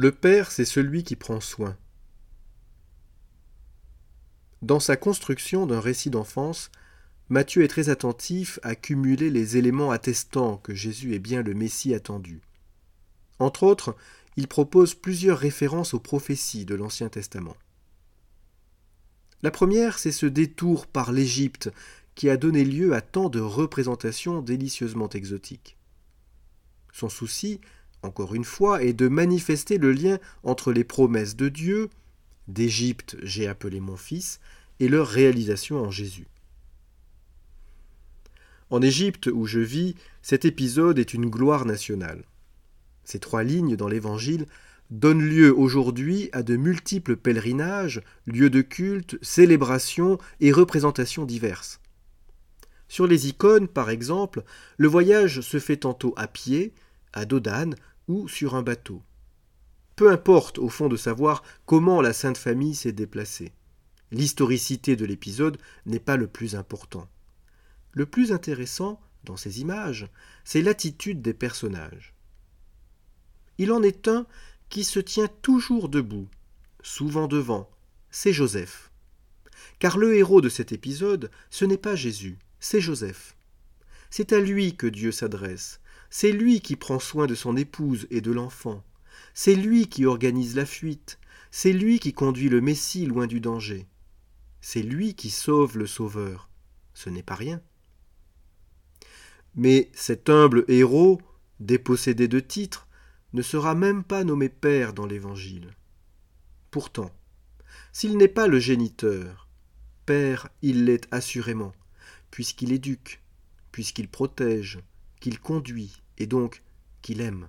Le Père, c'est celui qui prend soin. Dans sa construction d'un récit d'enfance, Matthieu est très attentif à cumuler les éléments attestant que Jésus est bien le Messie attendu. Entre autres, il propose plusieurs références aux prophéties de l'Ancien Testament. La première, c'est ce détour par l'Égypte qui a donné lieu à tant de représentations délicieusement exotiques. Son souci, encore une fois, est de manifester le lien entre les promesses de Dieu, d'Égypte j'ai appelé mon fils, et leur réalisation en Jésus. En Égypte, où je vis, cet épisode est une gloire nationale. Ces trois lignes dans l'Évangile donnent lieu aujourd'hui à de multiples pèlerinages, lieux de culte, célébrations et représentations diverses. Sur les icônes, par exemple, le voyage se fait tantôt à pied, à dos d'âne ou sur un bateau. Peu importe au fond de savoir comment la Sainte Famille s'est déplacée. L'historicité de l'épisode n'est pas le plus important. Le plus intéressant dans ces images, c'est l'attitude des personnages. Il en est un qui se tient toujours debout, souvent devant, c'est Joseph. Car le héros de cet épisode, ce n'est pas Jésus, c'est Joseph. C'est à lui que Dieu s'adresse, c'est lui qui prend soin de son épouse et de l'enfant, c'est lui qui organise la fuite, c'est lui qui conduit le Messie loin du danger, c'est lui qui sauve le Sauveur. Ce n'est pas rien. Mais cet humble héros, dépossédé de titre, ne sera même pas nommé Père dans l'Évangile. Pourtant, s'il n'est pas le géniteur, Père il l'est assurément, puisqu'il éduque, puisqu'il protège, qu'il conduit, et donc qu'il aime.